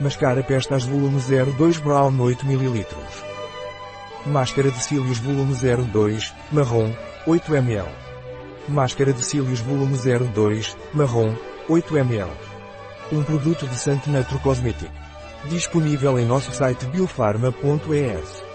Mascara Pestas volume 02 Brown 8 ml. Máscara de cílios volume 02, marrom, 8 ml. Máscara de cílios volume 02, marrom, 8 ml. Um produto de Santenatro Cosmetic. Disponível em nosso site biofarma.es.